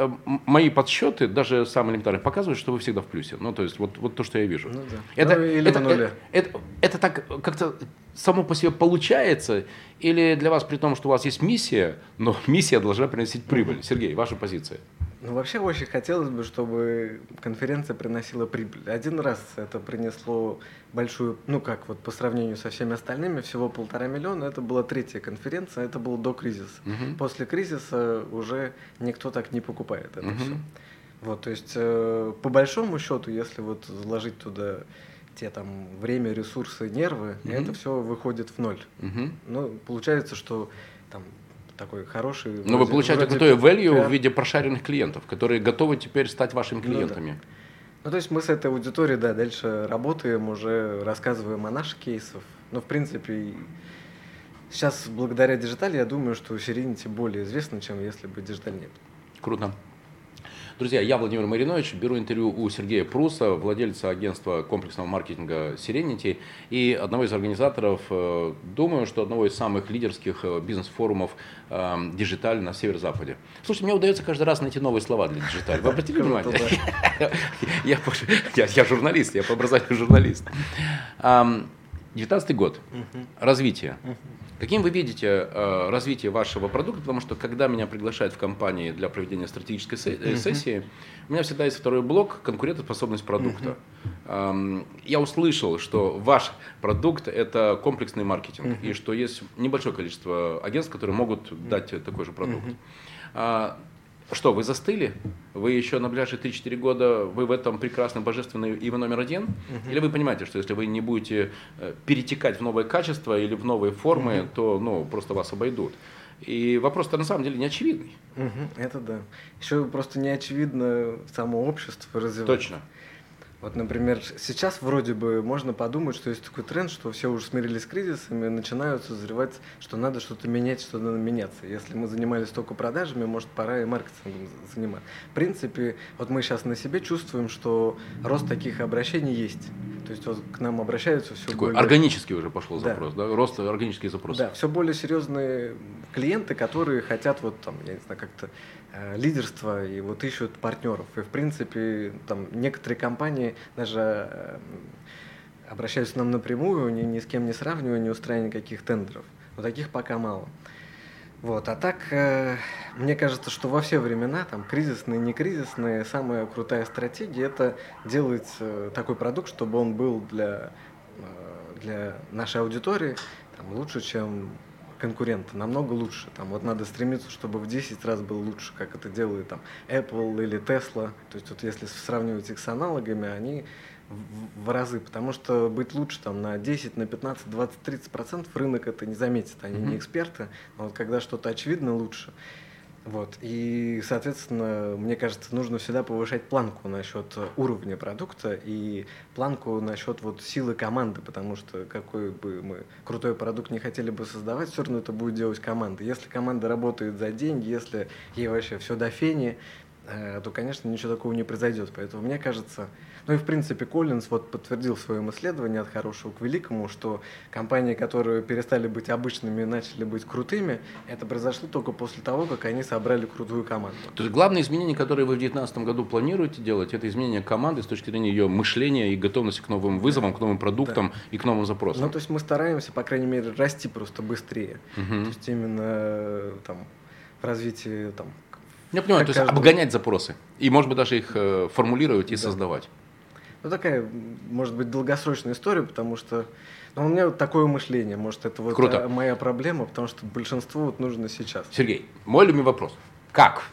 мои подсчеты, даже самые элементарные, показывают, что вы всегда в плюсе плюсе. Ну, то есть, вот, вот то, что я вижу. Ну, да. это, ну, или это, это, это, это так как-то само по себе получается, или для вас при том, что у вас есть миссия, но миссия должна приносить прибыль? Сергей, ваша позиция. Ну, вообще очень хотелось бы, чтобы конференция приносила прибыль. Один раз это принесло большую, ну как вот по сравнению со всеми остальными, всего полтора миллиона. Это была третья конференция, это было до кризиса. Угу. После кризиса уже никто так не покупает это угу. все. Вот, то есть, э, по большому счету, если вот заложить туда те там время, ресурсы, нервы, mm-hmm. это все выходит в ноль. Mm-hmm. Ну, получается, что там такой хороший. Но вроде, вы получаете крутое value PR. в виде прошаренных клиентов, которые готовы теперь стать вашими клиентами. Ну, да. ну, то есть мы с этой аудиторией, да, дальше работаем, уже рассказываем о наших кейсах. Ну, в принципе, сейчас благодаря Digitale я думаю, что Serenity более известно, чем если бы Digitale не был. Круто. Друзья, я Владимир Маринович, беру интервью у Сергея Пруса, владельца агентства комплексного маркетинга Serenity и одного из организаторов, э, думаю, что одного из самых лидерских э, бизнес-форумов э, «Digitale» на северо-западе. Слушайте, мне удается каждый раз найти новые слова для «Digitale». Вы обратили внимание? Я журналист, я по образованию журналист. 19 год. Развитие. Каким вы видите э, развитие вашего продукта? Потому что когда меня приглашают в компании для проведения стратегической uh-huh. сессии, у меня всегда есть второй блок конкурентоспособность продукта. Uh-huh. Эм, я услышал, что ваш продукт это комплексный маркетинг uh-huh. и что есть небольшое количество агентств, которые могут дать такой же продукт. Uh-huh. Что, вы застыли? Вы еще на ближайшие 3-4 года, вы в этом прекрасном, божественном и вы номер один? Угу. Или вы понимаете, что если вы не будете э, перетекать в новое качество или в новые формы, угу. то ну, просто вас обойдут? И вопрос-то на самом деле не очевидный. Угу, это да. Еще просто не очевидно само общество развивается. Точно. Вот, например, сейчас вроде бы можно подумать, что есть такой тренд, что все уже смирились с кризисами, начинают созревать, что надо что-то менять, что надо меняться. Если мы занимались только продажами, может, пора и маркетингом заниматься. В принципе, вот мы сейчас на себе чувствуем, что рост таких обращений есть. То есть вот к нам обращаются все Такой более... органический уже пошел Да. запрос, да? Рост органических запросов. Да, все более серьезные клиенты, которые хотят вот там, я не знаю, как-то лидерство и вот ищут партнеров. И в принципе там некоторые компании даже э, обращаются к нам напрямую, ни, ни с кем не сравнивая, не устраивая никаких тендеров. Но таких пока мало. Вот, а так, э, мне кажется, что во все времена, там, кризисные, не кризисные, самая крутая стратегия – это делать э, такой продукт, чтобы он был для, э, для нашей аудитории там, лучше, чем конкуренты, намного лучше. Там, вот надо стремиться, чтобы в 10 раз был лучше, как это делает там, Apple или Tesla. То есть вот если сравнивать их с аналогами, они в, в разы, потому что быть лучше там на 10, на 15, 20, 30 процентов рынок это не заметит, они Мгм. не эксперты, но вот когда что-то очевидно лучше, вот. И, соответственно, мне кажется, нужно всегда повышать планку насчет уровня продукта и планку насчет вот силы команды, потому что какой бы мы крутой продукт не хотели бы создавать, все равно это будет делать команда. Если команда работает за деньги, если ей вообще все до фени, то, конечно, ничего такого не произойдет. Поэтому мне кажется, ну и в принципе Коллинз вот подтвердил в своем исследовании от хорошего к великому, что компании, которые перестали быть обычными и начали быть крутыми, это произошло только после того, как они собрали крутую команду. То есть главное изменение, которое вы в 2019 году планируете делать, это изменение команды с точки зрения ее мышления и готовности к новым вызовам, к новым продуктам и к новым запросам. Ну, то есть мы стараемся, по крайней мере, расти просто быстрее. Мгм. То есть именно э, там в развитии там. Я понимаю, как то есть каждый- обгонять запросы. И, может быть, даже их э, формулировать и Да. создавать. Ну, такая, может быть, долгосрочная история, потому что ну, у меня вот такое мышление. Может, это вот Круто. моя проблема, потому что большинству вот нужно сейчас. Сергей, мой любимый вопрос. Как?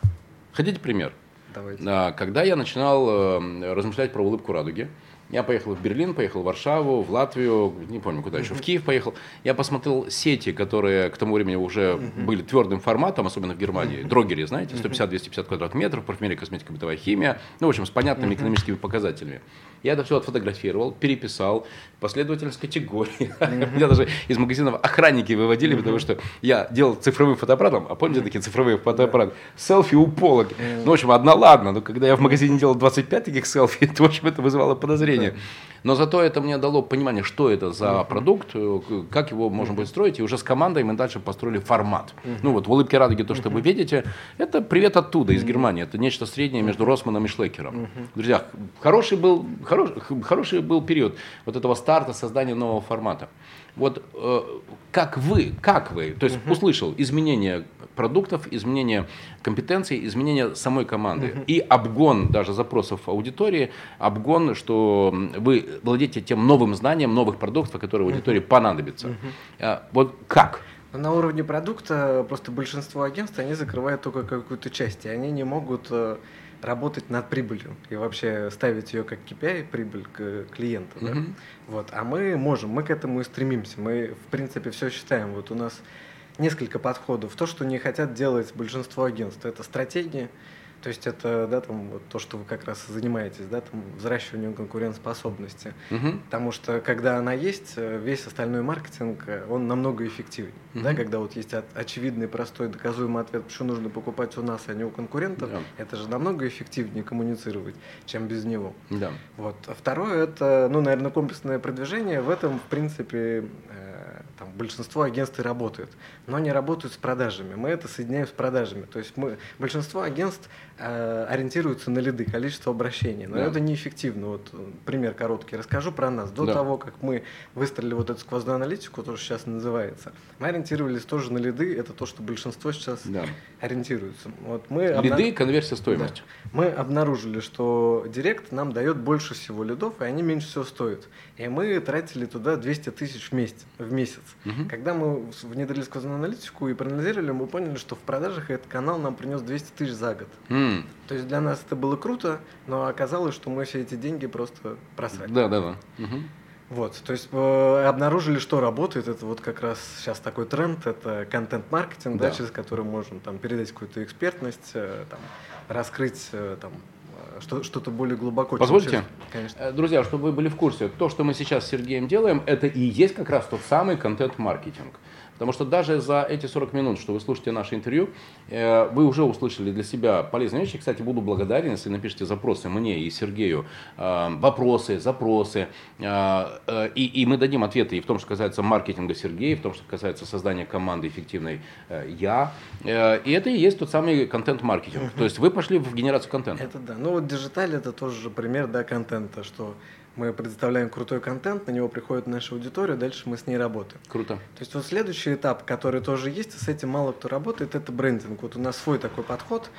Хотите пример? Давайте. А, Когда я начинал э, размышлять про улыбку радуги, я поехал в Берлин, поехал в Варшаву, в Латвию, не помню куда еще, в Киев поехал. Я посмотрел сети, которые к тому времени уже были твердым форматом, особенно в Германии. Дрогери, знаете, 150-250 квадратных метров, парфюмерия, косметика, бытовая химия. Ну, в общем, с понятными экономическими показателями. Я это все отфотографировал, переписал, последовательность категорий. Меня даже из магазинов охранники выводили, потому что я делал цифровым фотоаппаратом, а помните такие цифровые фотоаппараты? Селфи у полок. Ну, в общем, одна ладно, но когда я в магазине делал 25 таких селфи, то, в общем, это вызывало подозрение. Но зато это мне дало понимание, что это за продукт, э, как его можно будет строить, и уже с командой мы дальше построили формат. Ну вот в «Улыбке радуги» то, что вы видите, это привет оттуда, из Германии. Это нечто среднее между Росманом и Шлейкером. Друзья, хороший был, хорош- х- хороший был период вот этого старта, создания нового формата. Вот э, как вы, как вы, то есть услышал изменения продуктов, изменения компетенций, изменения самой команды и обгон даже запросов аудитории, обгон, что вы владеете тем новым знанием новых продуктов, которые аудитории понадобятся. А, Вот как? На уровне продукта просто большинство агентств, они закрывают только какую-то часть, и они не могут э, работать над прибылью и вообще ставить ее как KPI, прибыль к клиенту. да. Мгм. Вот. А мы можем, мы к этому и стремимся. Мы, в принципе, все считаем. Вот у нас несколько подходов. То, что не хотят делать большинство агентств, это стратегия. То есть это да, там, вот то, что вы как раз занимаетесь, да, там, взращиванием конкурентоспособности. Мгм. Потому что когда она есть, э, весь остальной маркетинг, э, он намного эффективнее. Да, Мгм. когда вот есть очевидный, простой, доказуемый ответ, почему нужно покупать у нас, а не у конкурентов, Да. это же намного эффективнее коммуницировать, чем без него. Да. Вот. А Второе это, ну, наверное, комплексное продвижение. В этом, в принципе, э, там, большинство агентств и работает, но не работают с продажами. Мы это соединяем с продажами. То есть мы, большинство агентств э, ориентируются на лиды, количество обращений, но Да. это неэффективно. Вот пример короткий. Расскажу про нас. До Да. того, как мы выстроили вот эту сквозную аналитику, то, что сейчас называется, мы ориентировались тоже на лиды. Это то, что большинство сейчас Да. ориентируется. Вот мы Лиды, конверсия, стоимость. мы обнаружили, что Директ нам дает больше всего лидов, и они меньше всего стоят. И мы тратили туда 200 тысяч в месяц. В месяц. Мгм. Когда мы внедрили сквозную аналитику и проанализировали, мы поняли, что в продажах этот канал нам принес 200 тысяч за год. М. То есть для нас это было круто, но оказалось, что мы все эти деньги просто просрали. Да, да, да. Мгм. Вот, то есть э, обнаружили, что работает. Это вот как раз сейчас такой тренд, это контент-маркетинг, да. Да. через который можем там передать какую-то экспертность, э, там, раскрыть э, там, что, что-то более глубоко. Позвольте, чем конечно. Э, друзья, чтобы вы были в курсе, то, что мы сейчас с Сергеем делаем, это и есть как раз тот самый контент-маркетинг. Потому что даже за эти 40 минут, что вы слушаете наше интервью, э, вы уже услышали для себя полезные вещи. Кстати, буду благодарен, если напишите запросы мне и Сергею. Э, вопросы, запросы. Э, и, и мы дадим ответы и в том, что касается маркетинга Сергея, и в том, что касается создания команды эффективной я. И это и есть тот самый контент-маркетинг. То есть вы пошли в генерацию контента. Это да. Ну вот Digitale это тоже пример да, контента, что мы предоставляем крутой контент, на него приходит наша аудитория, дальше мы с ней работаем. Круто. То есть вот следующий этап, который тоже есть, и с этим мало кто работает, это брендинг. Вот у нас свой такой подход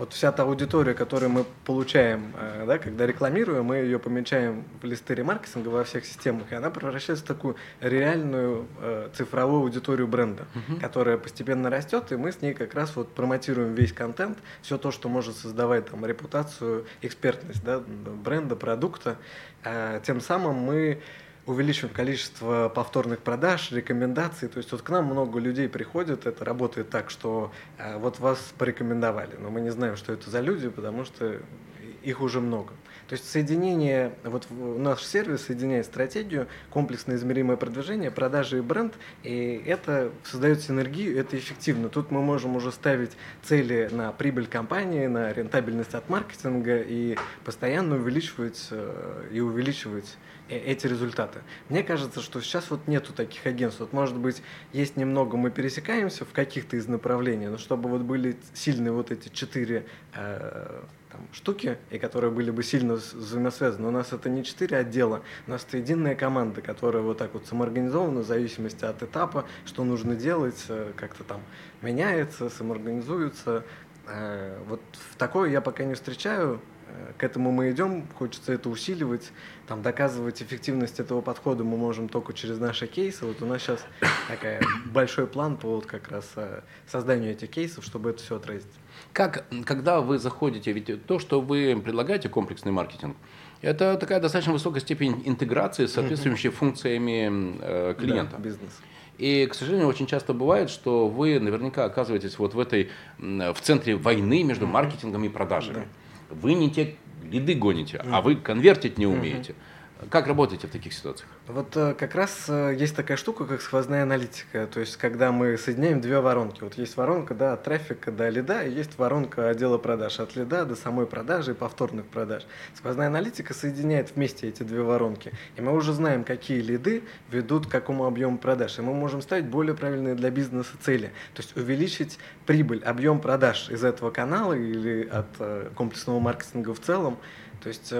вот вся та аудитория, которую мы получаем, э, да, когда рекламируем, мы ее помечаем в листы ремаркетинга во всех системах, и она превращается в такую реальную э, цифровую аудиторию бренда, uh-huh. которая постепенно растет, и мы с ней как раз вот промотируем весь контент, все то, что может создавать там репутацию, экспертность да, бренда, продукта. Э, тем самым мы увеличиваем количество повторных продаж, рекомендаций. То есть вот к нам много людей приходят, это работает так, что э, вот вас порекомендовали, но мы не знаем, что это за люди, потому что их уже много. То есть соединение, вот наш сервис соединяет стратегию, комплексно измеримое продвижение, продажи и бренд, и это создает синергию, это эффективно. Тут мы можем уже ставить цели на прибыль компании, на рентабельность от маркетинга и постоянно увеличивать э, и увеличивать Э, эти результаты. Мне кажется, что сейчас вот нету таких агентств. Вот, может быть, есть немного, мы пересекаемся в каких-то из направлений, но чтобы вот были сильные вот эти четыре э, там, штуки, и которые были бы сильно взаимосвязаны. У нас это не четыре отдела, у нас это единая команда, которая вот так вот самоорганизована в зависимости от этапа, что нужно делать, э, как-то там меняется, самоорганизуется. Э, вот в такое я пока не встречаю Э, к этому мы идем, хочется это усиливать, там, доказывать эффективность этого подхода мы можем только через наши кейсы. Вот у нас сейчас такой большой план по вот как раз созданию этих кейсов, чтобы это все отразить. Как, когда вы заходите, ведь то, что вы предлагаете, комплексный маркетинг, это такая достаточно высокая степень интеграции с соответствующими функциями э, клиента. Да, бизнес. И, к сожалению, очень часто бывает, что вы наверняка оказываетесь вот в этой, в центре войны между маркетингом и продажами. Да. Вы не те лиды гоните, а вы конвертить не умеете. Mm-hmm. Как работаете в таких ситуациях? Вот э, как раз э, есть такая штука, как сквозная аналитика. То есть, когда мы соединяем две воронки. Вот есть воронка да, от трафика до лида, и есть воронка отдела продаж. От лида до самой продажи и повторных продаж. Сквозная аналитика соединяет вместе эти две воронки. И мы уже знаем, какие лиды ведут к какому объему продаж. И мы можем ставить более правильные для бизнеса цели. То есть, увеличить прибыль, объем продаж из этого канала или от э, комплексного маркетинга в целом. То есть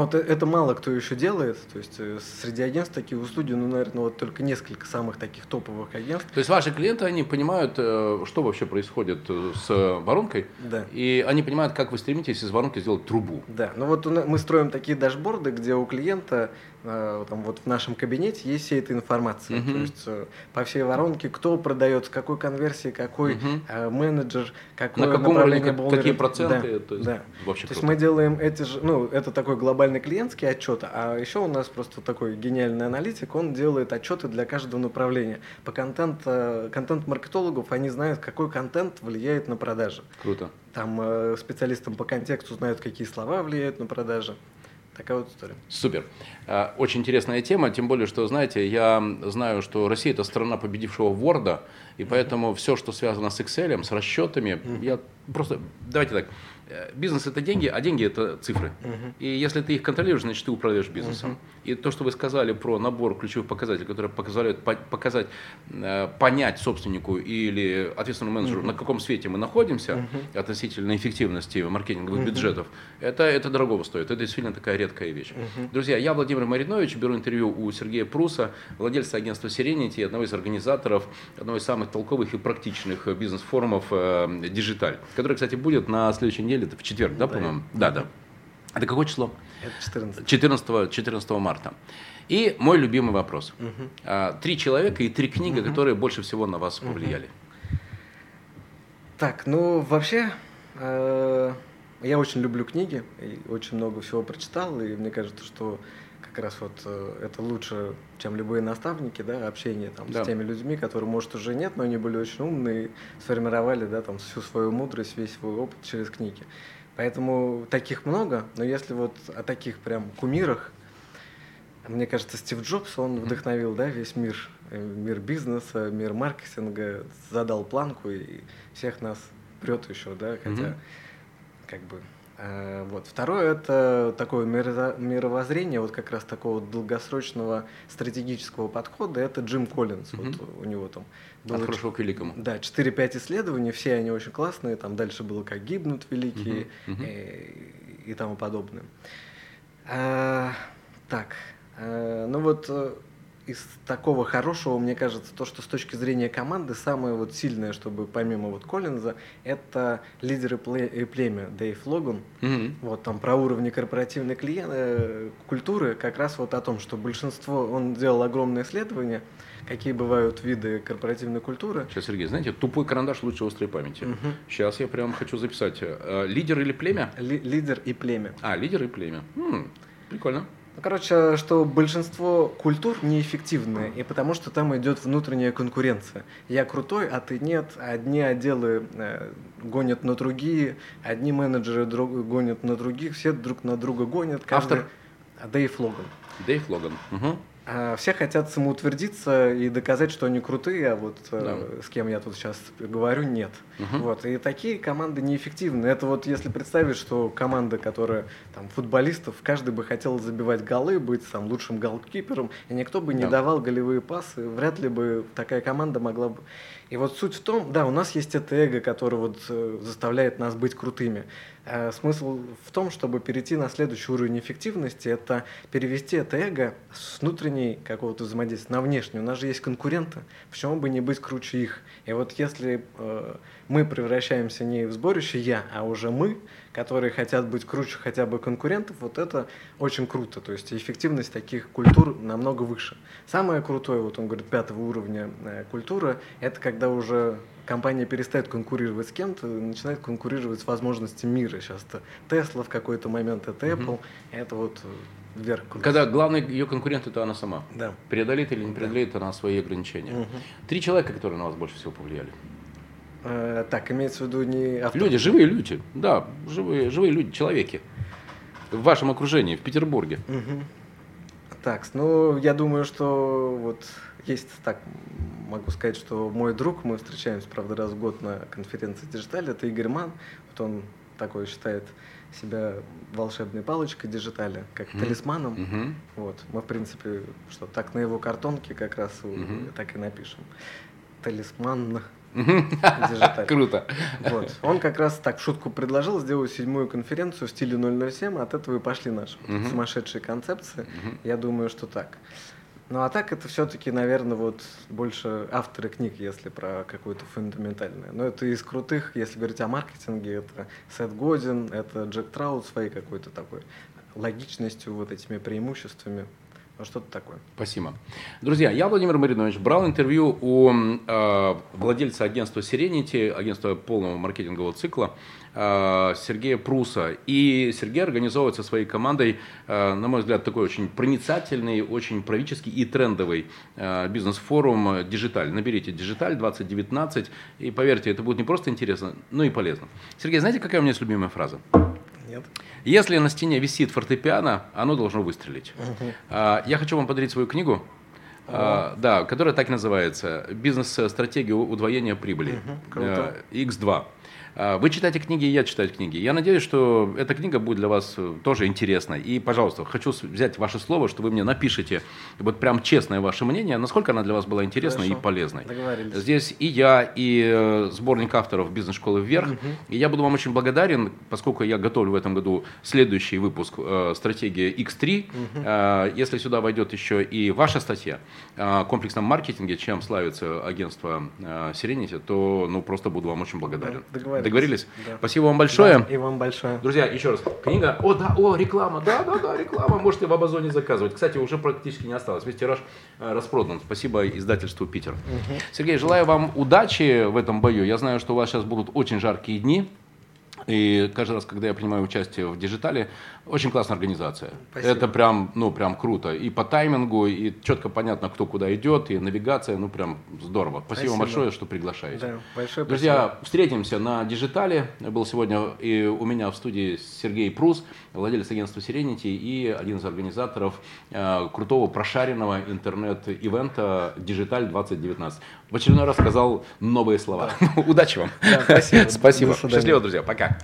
вот э, это мало кто еще делает. То есть э, среди агентств такие услуги, ну, наверное, вот только несколько самых таких топовых агентств. То есть ваши клиенты, они понимают, э, что вообще происходит с воронкой, да. и они понимают, как вы стремитесь из воронки сделать трубу. Да, ну вот мы строим такие дашборды, где у клиента там вот в нашем кабинете есть вся эта информация. Uh-huh. То есть э, по всей воронке, кто продает, с какой конверсии, какой uh-huh. менеджер, какое На каком направление уровне, какие проценты. Да, то есть, да. Вообще то есть мы делаем эти же, ну, это такой глобальный клиентский отчет, а еще у нас просто такой гениальный аналитик, он делает отчеты для каждого направления. По контент, контент-маркетологов они знают, какой контент влияет на продажи. Круто. Там специалистам по контексту знают, какие слова влияют на продажи. Такая вот история. Супер. А, очень интересная тема, тем более, что, знаете, я знаю, что Россия – это страна победившего Ворда, и поэтому все, что связано с Excel, с расчетами, я просто, давайте так, Э, бизнес это деньги, а деньги это цифры. Uh-huh. И если ты их контролируешь, значит ты управляешь бизнесом. Uh-huh. И то, что вы сказали про набор ключевых показателей, которые позволяют показать, э, понять собственнику или ответственному менеджеру, uh-huh. на каком свете мы находимся uh-huh. относительно эффективности маркетинговых uh-huh. бюджетов, это, это дорогого стоит. Это действительно такая редкая вещь. Uh-huh. Друзья, я Владимир Маринович, беру интервью у Сергея Пруса, владельца агентства Serenity, одного из организаторов, одного из самых толковых и практичных бизнес-форумов э, Digital, который, кстати, будет на следующей неделе неделе, это в четверг, да, по-моему? Да, да. Это какое число? Это 14. 14, 14 марта. И мой любимый вопрос. Угу. Три человека и три книги, угу. которые больше всего на вас повлияли. Так, ну вообще, э, я очень люблю книги, и очень много всего прочитал, и мне кажется, что как раз вот э, это лучше, чем любые наставники, да, общение там да. с теми людьми, которые, может, уже нет, но они были очень умные, сформировали, да, там всю свою мудрость, весь свой опыт через книги. Поэтому таких много, но если вот о таких прям кумирах, мне кажется, Стив Джобс, он вдохновил да, весь мир, э, мир бизнеса, мир маркетинга, задал планку и всех нас прет еще, да, хотя mm-hmm. как бы вот. Второе это такое мировоззрение, вот как раз такого долгосрочного стратегического подхода, это Джим Коллинз. Угу. Вот у него там было От хорошего к великому. Да, 4-5 исследований, все они очень классные, там дальше было как гибнут великие угу. и, и тому подобное. А, так, а, ну вот из такого хорошего, мне кажется, то, что с точки зрения команды самое вот сильное, чтобы помимо вот Коллинза, это лидеры и племя Дэйв Логан. Mm-hmm. Вот там про уровни корпоративной клиент, э, культуры, как раз вот о том, что большинство, он делал огромное исследование, какие бывают виды корпоративной культуры. Сейчас, Сергей, знаете, тупой карандаш лучше острой памяти. Угу. Сейчас я прям хочу записать. Э, лидер или племя? Ли- лидер и племя. А, лидер и племя. М-м, прикольно. Ну, короче, что большинство культур неэффективные, и потому что там идет внутренняя конкуренция. Я крутой, а ты нет. Одни отделы э, гонят на другие, одни менеджеры друг, гонят на других, все друг на друга гонят. Каждый... Автор? Дэйв Логан. Дэйв Логан. Угу. А, все хотят самоутвердиться и доказать, что они крутые, а вот э, да. с кем я тут сейчас говорю, нет. Угу. Вот. И такие команды неэффективны. Это вот если представить, что команда, которая там футболистов, каждый бы хотел забивать голы, быть там лучшим голкипером, и никто бы не да. давал голевые пасы, вряд ли бы такая команда могла бы и вот суть в том, да, у нас есть это эго, которое вот э, заставляет нас быть крутыми. Э, смысл в том, чтобы перейти на следующий уровень эффективности, это перевести это эго с внутренней какого-то взаимодействия на внешний. У нас же есть конкуренты, почему бы не быть круче их? И вот если э, мы превращаемся не в сборище «я», а уже мы, которые хотят быть круче хотя бы конкурентов, вот это очень круто. То есть эффективность таких культур намного выше. Самое крутое, вот он говорит, пятого уровня э, культура, это когда уже компания перестает конкурировать с кем-то, начинает конкурировать с возможностями мира. Сейчас это Tesla в какой-то момент, это Apple, угу. это вот э, вверх. Когда главный ее конкурент это она сама. Да. Преодолеет или не преодолеет да. она свои ограничения. Угу. Три человека, которые на вас больше всего повлияли. Э, так, имеется в виду не автор... Люди, живые люди, да, живые, живые люди, человеки. В вашем окружении, в Петербурге. Угу. Так, ну, я думаю, что вот есть так, могу сказать, что мой друг, мы встречаемся, правда, раз в год на конференции Digitale, это Игорь Ман, вот он такой считает себя волшебной палочкой Digitale, как mm-hmm. талисманом. Mm-hmm. Вот, мы, в принципе, что так на его картонке как раз mm-hmm. так и напишем. Талисман Круто. Вот. Он как раз так в шутку предложил сделать седьмую конференцию в стиле 007, от этого и пошли наши сумасшедшие концепции. Я думаю, что так. Ну а так это все-таки, наверное, вот больше авторы книг, если про какое-то фундаментальное. Но это из крутых, если говорить о маркетинге, это Сет Годин, это Джек Траут своей какой-то такой логичностью, вот этими преимуществами. Ну, что-то такое. Спасибо. Друзья, я, Владимир Маринович, брал интервью у э, владельца агентства Serenity, агентства полного маркетингового цикла, э, Сергея Пруса. И Сергей организовывает со своей командой, э, на мой взгляд, такой очень проницательный, очень правительский и трендовый э, бизнес-форум «Дижиталь». Наберите «Дижиталь 2019» и поверьте, это будет не просто интересно, но и полезно. Сергей, знаете, какая у меня есть любимая фраза? Нет. Если на стене висит фортепиано, оно должно выстрелить. Угу. Я хочу вам подарить свою книгу. А, да, которая так и называется «Бизнес-стратегия удвоения прибыли». Угу, круто. X2. А, вы читаете книги, я читаю книги. Я надеюсь, что эта книга будет для вас э, тоже интересна. И, пожалуйста, хочу взять ваше слово, что вы мне напишите вот прям честное ваше мнение, насколько она для вас была интересна Хорошо. и полезной. Здесь и я, и э, сборник авторов бизнес-школы «Вверх». Угу. И я буду вам очень благодарен, поскольку я готовлю в этом году следующий выпуск э, «Стратегия X3». Угу. Если сюда войдет еще и ваша статья комплексном маркетинге, чем славится агентство Serenity, то ну, просто буду вам очень благодарен. Да, Договорились? Да. Спасибо вам большое. Да, и вам большое. Друзья, еще раз. Книга. О, да, о, реклама. Да, да, да, реклама. Можете в Амазоне заказывать. Кстати, уже практически не осталось. Весь тираж э, распродан. Спасибо издательству Питер. Угу. Сергей, желаю вам удачи в этом бою. Я знаю, что у вас сейчас будут очень жаркие дни. И каждый раз, когда я принимаю участие в Digitale, очень классная организация. Спасибо. Это прям, ну, прям круто. И по таймингу, и четко понятно, кто куда идет, и навигация, ну, прям здорово. Спасибо, Спасибо. большое, что приглашаете. Да, большое Друзья, спасибо. встретимся на Digitale. Был сегодня и у меня в студии Сергей Прус, владелец агентства Serenity и один из организаторов э, крутого прошаренного интернет-ивента Digital 2019. В очередной раз сказал новые слова. Удачи вам. Да, спасибо. Спасибо. Счастливо, друзья. Пока.